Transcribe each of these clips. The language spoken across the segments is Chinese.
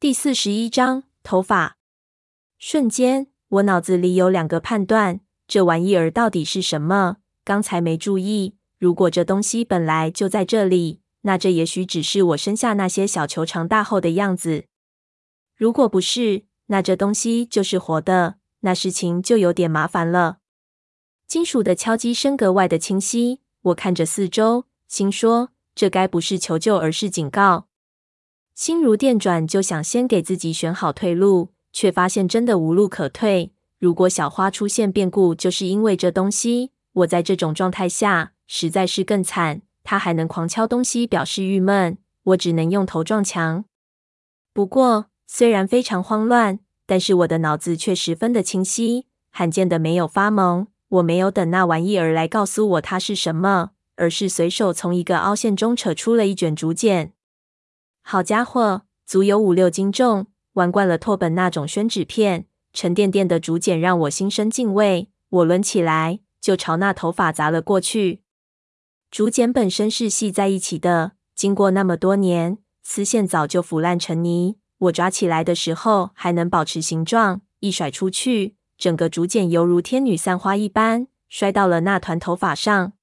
第四十一章头发。瞬间，我脑子里有两个判断：这玩意儿到底是什么？刚才没注意。如果这东西本来就在这里，那这也许只是我生下那些小球长大后的样子。如果不是，那这东西就是活的，那事情就有点麻烦了。金属的敲击声格外的清晰。我看着四周，心说：这该不是求救，而是警告。心如电转，就想先给自己选好退路，却发现真的无路可退。如果小花出现变故，就是因为这东西。我在这种状态下，实在是更惨。他还能狂敲东西，表示郁闷。我只能用头撞墙。不过，虽然非常慌乱，但是我的脑子却十分的清晰，罕见的没有发懵。我没有等那玩意儿来告诉我它是什么，而是随手从一个凹陷中扯出了一卷竹简。好家伙，足有五六斤重，玩惯了拓本那种宣纸片，沉甸甸的竹简让我心生敬畏。我抡起来，就朝那头发砸了过去。竹简本身是系在一起的，经过那么多年，丝线早就腐烂成泥。我抓起来的时候还能保持形状，一甩出去，整个竹简犹如天女散花一般，摔到了那团头发上。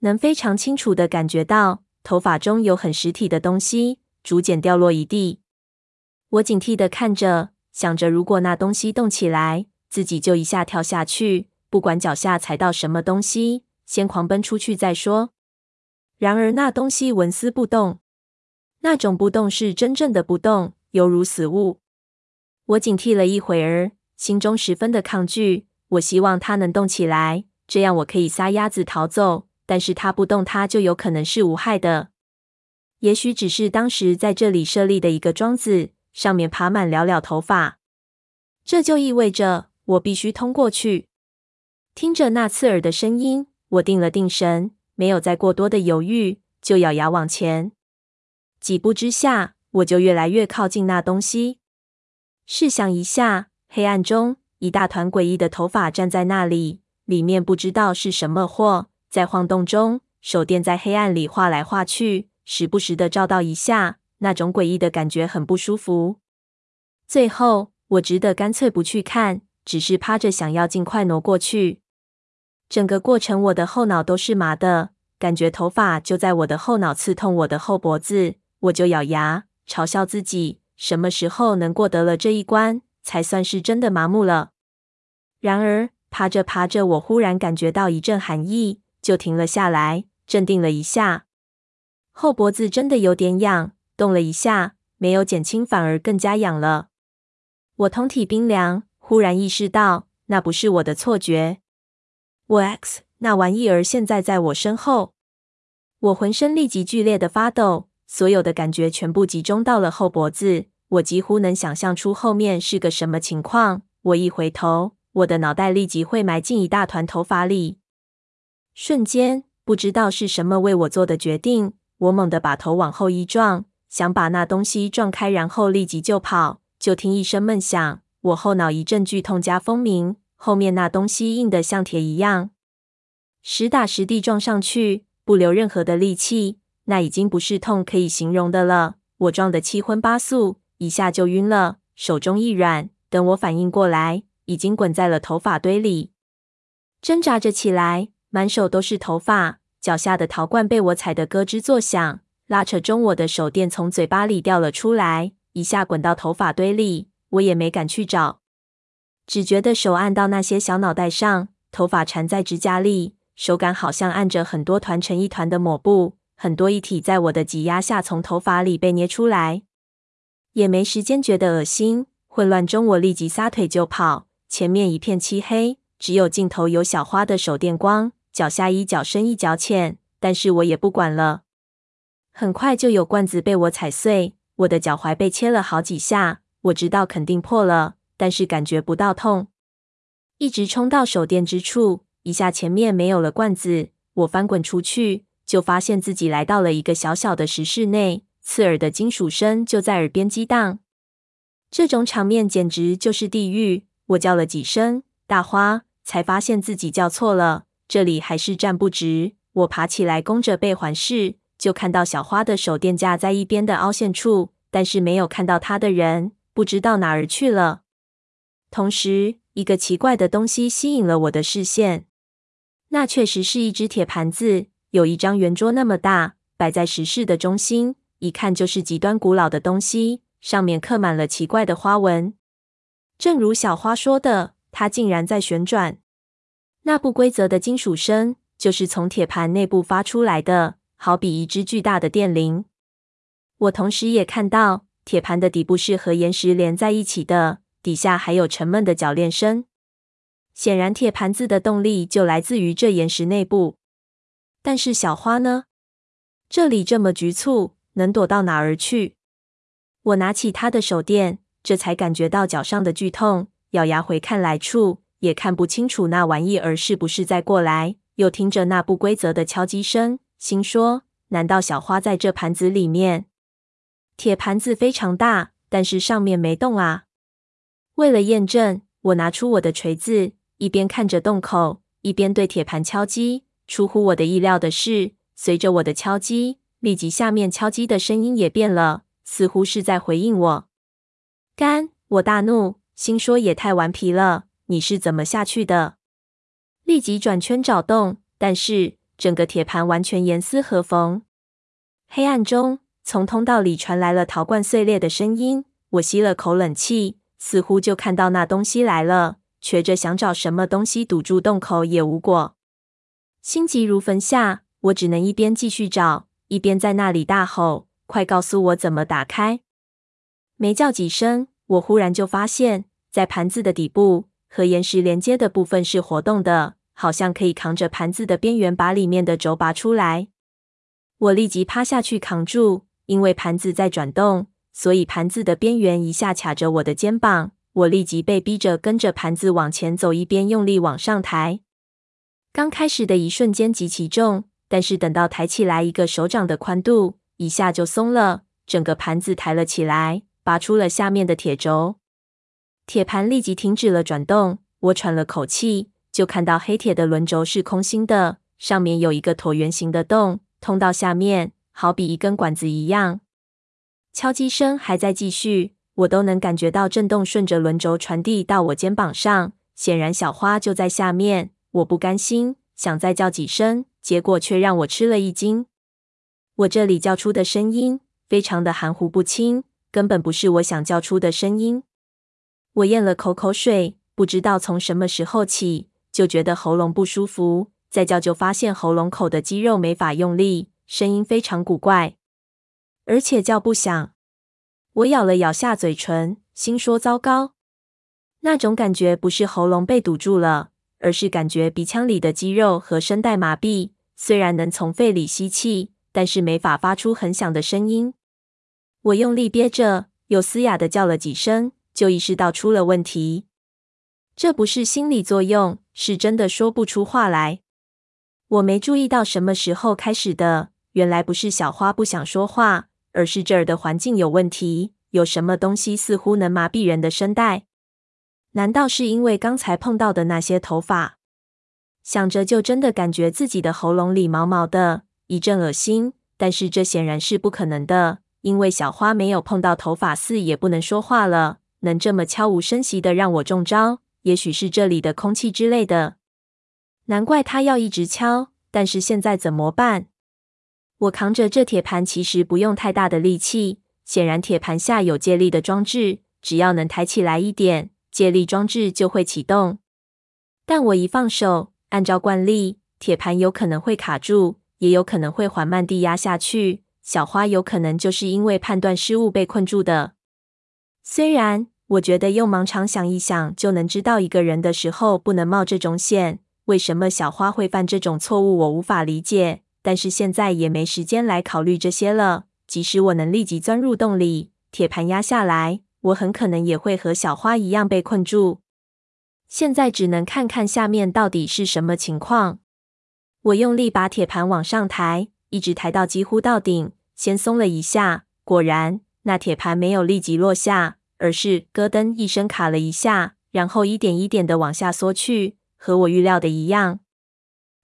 能非常清楚地感觉到头发中有很实体的东西。竹简掉落一地，我警惕的看着，想着如果那东西动起来，自己就一下跳下去，不管脚下踩到什么东西，先狂奔出去再说。然而那东西纹丝不动，那种不动是真正的不动，犹如死物。我警惕了一会儿，心中十分的抗拒。我希望它能动起来，这样我可以撒丫子逃走。但是它不动，它就有可能是无害的。也许只是当时在这里设立的一个桩子，上面爬满寥寥头发，这就意味着我必须通过去。听着那刺耳的声音，我定了定神，没有再过多的犹豫，就咬牙往前。几步之下，我就越来越靠近那东西。试想一下，黑暗中一大团诡异的头发站在那里，里面不知道是什么货，在晃动中，手电在黑暗里画来画去。时不时的照到一下，那种诡异的感觉很不舒服。最后，我只得干脆不去看，只是趴着想要尽快挪过去。整个过程，我的后脑都是麻的，感觉头发就在我的后脑刺痛我的后脖子。我就咬牙嘲笑自己，什么时候能过得了这一关，才算是真的麻木了。然而，爬着爬着，我忽然感觉到一阵寒意，就停了下来，镇定了一下。后脖子真的有点痒，动了一下，没有减轻，反而更加痒了。我通体冰凉，忽然意识到那不是我的错觉。我 X，那玩意儿现在在我身后。我浑身立即剧烈的发抖，所有的感觉全部集中到了后脖子。我几乎能想象出后面是个什么情况。我一回头，我的脑袋立即会埋进一大团头发里。瞬间，不知道是什么为我做的决定。我猛地把头往后一撞，想把那东西撞开，然后立即就跑。就听一声闷响，我后脑一阵剧痛加风鸣，后面那东西硬得像铁一样，实打实地撞上去，不留任何的力气。那已经不是痛可以形容的了。我撞得七荤八素，一下就晕了，手中一软。等我反应过来，已经滚在了头发堆里，挣扎着起来，满手都是头发。脚下的陶罐被我踩得咯吱作响，拉扯中我的手电从嘴巴里掉了出来，一下滚到头发堆里。我也没敢去找，只觉得手按到那些小脑袋上，头发缠在指甲里，手感好像按着很多团成一团的抹布，很多液体在我的挤压下从头发里被捏出来。也没时间觉得恶心，混乱中我立即撒腿就跑，前面一片漆黑，只有尽头有小花的手电光。脚下一脚深一脚浅，但是我也不管了。很快就有罐子被我踩碎，我的脚踝被切了好几下，我知道肯定破了，但是感觉不到痛。一直冲到手电之处，一下前面没有了罐子，我翻滚出去，就发现自己来到了一个小小的石室内，刺耳的金属声就在耳边激荡。这种场面简直就是地狱！我叫了几声“大花”，才发现自己叫错了。这里还是站不直，我爬起来，弓着背环视，就看到小花的手电架在一边的凹陷处，但是没有看到他的人不知道哪儿去了。同时，一个奇怪的东西吸引了我的视线，那确实是一只铁盘子，有一张圆桌那么大，摆在石室的中心，一看就是极端古老的东西，上面刻满了奇怪的花纹。正如小花说的，它竟然在旋转。那不规则的金属声就是从铁盘内部发出来的，好比一只巨大的电铃。我同时也看到，铁盘的底部是和岩石连在一起的，底下还有沉闷的铰链声。显然，铁盘子的动力就来自于这岩石内部。但是小花呢？这里这么局促，能躲到哪儿去？我拿起他的手电，这才感觉到脚上的剧痛，咬牙回看来处。也看不清楚那玩意儿是不是在过来，又听着那不规则的敲击声，心说：难道小花在这盘子里面？铁盘子非常大，但是上面没洞啊。为了验证，我拿出我的锤子，一边看着洞口，一边对铁盘敲击。出乎我的意料的是，随着我的敲击，立即下面敲击的声音也变了，似乎是在回应我。干！我大怒，心说也太顽皮了。你是怎么下去的？立即转圈找洞，但是整个铁盘完全严丝合缝。黑暗中，从通道里传来了陶罐碎裂的声音。我吸了口冷气，似乎就看到那东西来了，瘸着想找什么东西堵住洞口也无果。心急如焚下，我只能一边继续找，一边在那里大吼：“快告诉我怎么打开！”没叫几声，我忽然就发现，在盘子的底部。和岩石连接的部分是活动的，好像可以扛着盘子的边缘把里面的轴拔出来。我立即趴下去扛住，因为盘子在转动，所以盘子的边缘一下卡着我的肩膀。我立即被逼着跟着盘子往前走，一边用力往上抬。刚开始的一瞬间极其重，但是等到抬起来一个手掌的宽度，一下就松了，整个盘子抬了起来，拔出了下面的铁轴。铁盘立即停止了转动，我喘了口气，就看到黑铁的轮轴是空心的，上面有一个椭圆形的洞，通到下面，好比一根管子一样。敲击声还在继续，我都能感觉到震动顺着轮轴传递到我肩膀上。显然小花就在下面，我不甘心，想再叫几声，结果却让我吃了一惊。我这里叫出的声音非常的含糊不清，根本不是我想叫出的声音。我咽了口口水，不知道从什么时候起就觉得喉咙不舒服，再叫就发现喉咙口的肌肉没法用力，声音非常古怪，而且叫不响。我咬了咬下嘴唇，心说糟糕，那种感觉不是喉咙被堵住了，而是感觉鼻腔里的肌肉和声带麻痹，虽然能从肺里吸气，但是没法发出很响的声音。我用力憋着，又嘶哑的叫了几声。就意识到出了问题，这不是心理作用，是真的说不出话来。我没注意到什么时候开始的，原来不是小花不想说话，而是这儿的环境有问题，有什么东西似乎能麻痹人的声带。难道是因为刚才碰到的那些头发？想着就真的感觉自己的喉咙里毛毛的，一阵恶心。但是这显然是不可能的，因为小花没有碰到头发丝也不能说话了。能这么悄无声息的让我中招，也许是这里的空气之类的。难怪他要一直敲，但是现在怎么办？我扛着这铁盘其实不用太大的力气，显然铁盘下有借力的装置，只要能抬起来一点，借力装置就会启动。但我一放手，按照惯例，铁盘有可能会卡住，也有可能会缓慢地压下去。小花有可能就是因为判断失误被困住的。虽然我觉得用盲肠想一想就能知道一个人的时候不能冒这种险，为什么小花会犯这种错误，我无法理解。但是现在也没时间来考虑这些了。即使我能立即钻入洞里，铁盘压下来，我很可能也会和小花一样被困住。现在只能看看下面到底是什么情况。我用力把铁盘往上抬，一直抬到几乎到顶，先松了一下，果然。那铁盘没有立即落下，而是咯噔一声卡了一下，然后一点一点的往下缩去，和我预料的一样。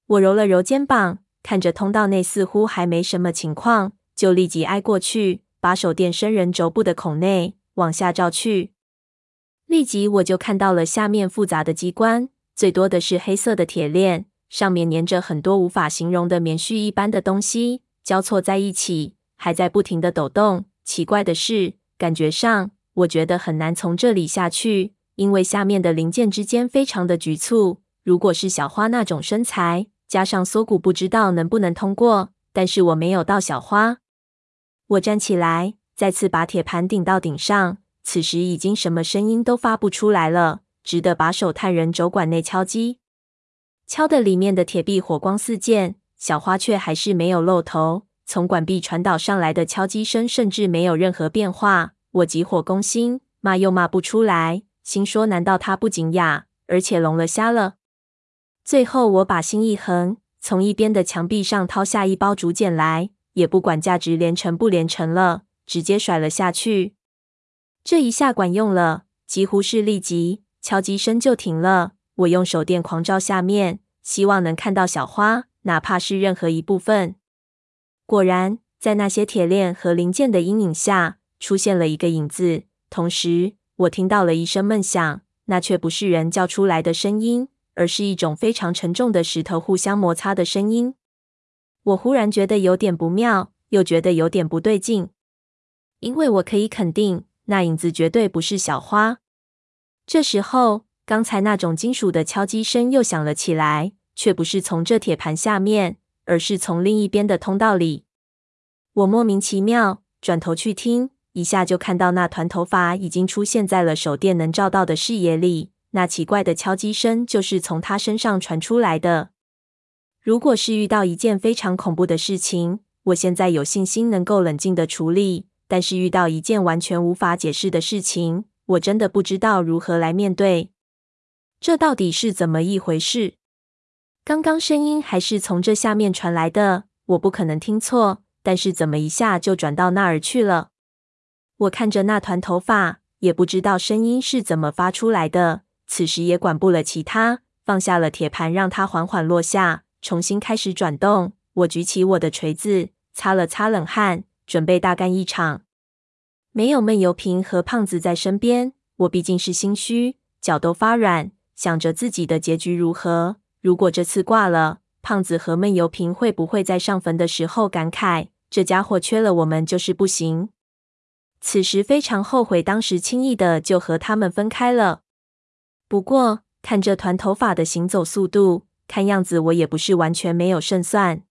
我揉了揉肩膀，看着通道内似乎还没什么情况，就立即挨过去，把手电伸人轴部的孔内，往下照去。立即我就看到了下面复杂的机关，最多的是黑色的铁链，上面粘着很多无法形容的棉絮一般的东西，交错在一起，还在不停地抖动。奇怪的是，感觉上我觉得很难从这里下去，因为下面的零件之间非常的局促。如果是小花那种身材，加上缩骨，不知道能不能通过。但是我没有到小花。我站起来，再次把铁盘顶到顶上。此时已经什么声音都发不出来了，只得把手探人轴管内敲击，敲的里面的铁壁火光四溅。小花却还是没有露头。从管壁传导上来的敲击声甚至没有任何变化。我急火攻心，骂又骂不出来，心说：难道他不仅哑，而且聋了瞎了？最后我把心一横，从一边的墙壁上掏下一包竹简来，也不管价值连城不连城了，直接甩了下去。这一下管用了，几乎是立即，敲击声就停了。我用手电狂照下面，希望能看到小花，哪怕是任何一部分。果然，在那些铁链和零件的阴影下，出现了一个影子。同时，我听到了一声闷响，那却不是人叫出来的声音。而是一种非常沉重的石头互相摩擦的声音。我忽然觉得有点不妙，又觉得有点不对劲，因为我可以肯定，那影子绝对不是小花。这时候，刚才那种金属的敲击声又响了起来，却不是从这铁盘下面，而是从另一边的通道里。我莫名其妙，转头去听，一下就看到那团头发已经出现在了手电能照到的视野里。那奇怪的敲击声就是从他身上传出来的。如果是遇到一件非常恐怖的事情，我现在有信心能够冷静地处理。但是遇到一件完全无法解释的事情，我真的不知道如何来面对。这到底是怎么一回事？刚刚声音还是从这下面传来的，我不可能听错。但是怎么一下就转到那儿去了？我看着那团头发，也不知道声音是怎么发出来的。此时也管不了其他，放下了铁盘，让它缓缓落下，重新开始转动。我举起我的锤子，擦了擦冷汗，准备大干一场。没有闷油瓶和胖子在身边，我毕竟是心虚，脚都发软，想着自己的结局如何。如果这次挂了，胖子和闷油瓶会不会在上坟的时候感慨：这家伙缺了我们就是不行？此时非常后悔，当时轻易的就和他们分开了。不过，看这团头发的行走速度，看样子我也不是完全没有胜算。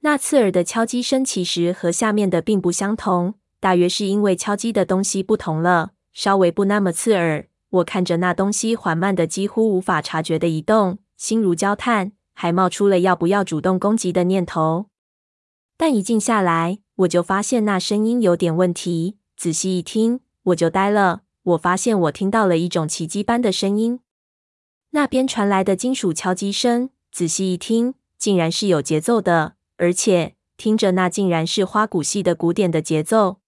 那刺耳的敲击声其实和下面的并不相同，大约是因为敲击的东西不同了，稍微不那么刺耳。我看着那东西缓慢的、几乎无法察觉的移动，心如焦炭，还冒出了要不要主动攻击的念头。但一静下来，我就发现那声音有点问题。仔细一听，我就呆了。我发现我听到了一种奇迹般的声音，那边传来的金属敲击声，仔细一听，竟然是有节奏的，而且听着那竟然是花鼓戏的鼓点的节奏。